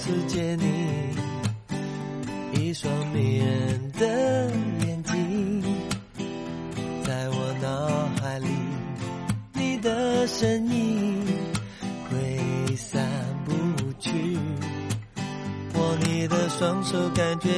世界里一双迷人的眼睛在我脑海里你的身影挥散不去。握你的双手感觉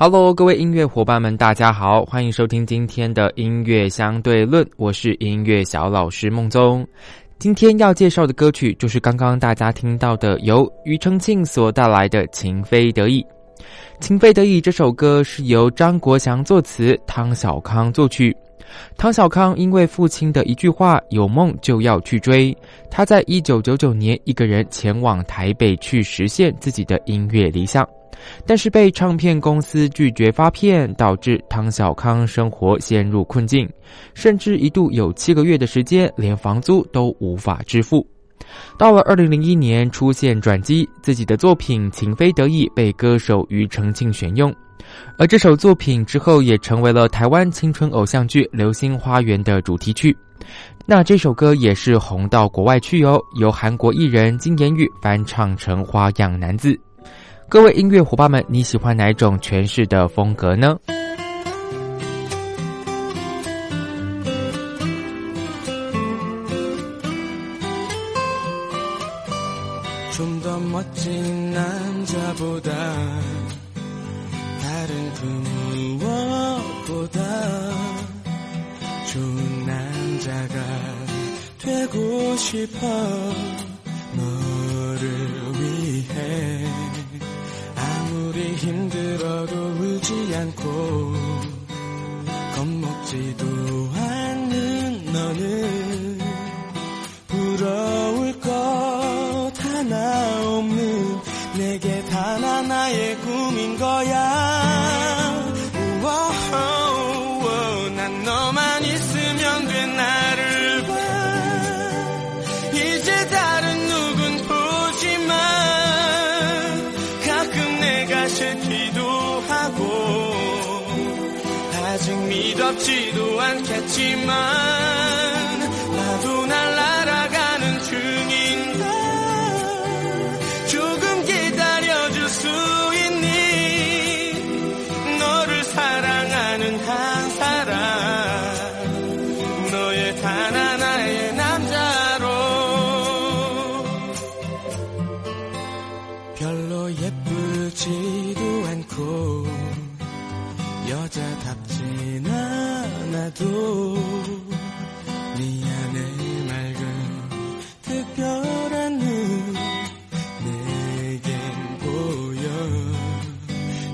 Hello，各位音乐伙伴们，大家好，欢迎收听今天的音乐相对论，我是音乐小老师孟宗。今天要介绍的歌曲就是刚刚大家听到的，由庾澄庆所带来的《情非得已》。《情非得已》这首歌是由张国祥作词，汤小康作曲。汤小康因为父亲的一句话“有梦就要去追”，他在一九九九年一个人前往台北去实现自己的音乐理想。但是被唱片公司拒绝发片，导致汤小康生活陷入困境，甚至一度有七个月的时间连房租都无法支付。到了二零零一年出现转机，自己的作品《情非得已》被歌手庾澄庆选用，而这首作品之后也成为了台湾青春偶像剧《流星花园》的主题曲。那这首歌也是红到国外去哦，由韩国艺人金妍玉翻唱成《花样男子》。各位音乐伙伴们，你喜欢哪一种诠释的风格呢？ 힘들어도 부럽지도 않겠지만 나도 날 알아가는 중인가 조금 기다려줄 수 있니? 너를 사랑하는 한 사람 너의 단 하나의 남자로. 별로 예쁘지도 않고 여자답진 않 아도 미안해 맑은 특별한 눈 내겐 보여.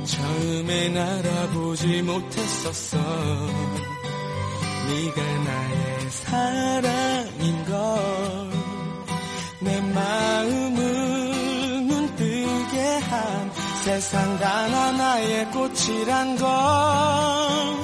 처음엔 알아보지 못했었어. 네가 나의 사랑인 걸내 마음을 눈뜨게 한 세상 단 하나의 꽃이란 걸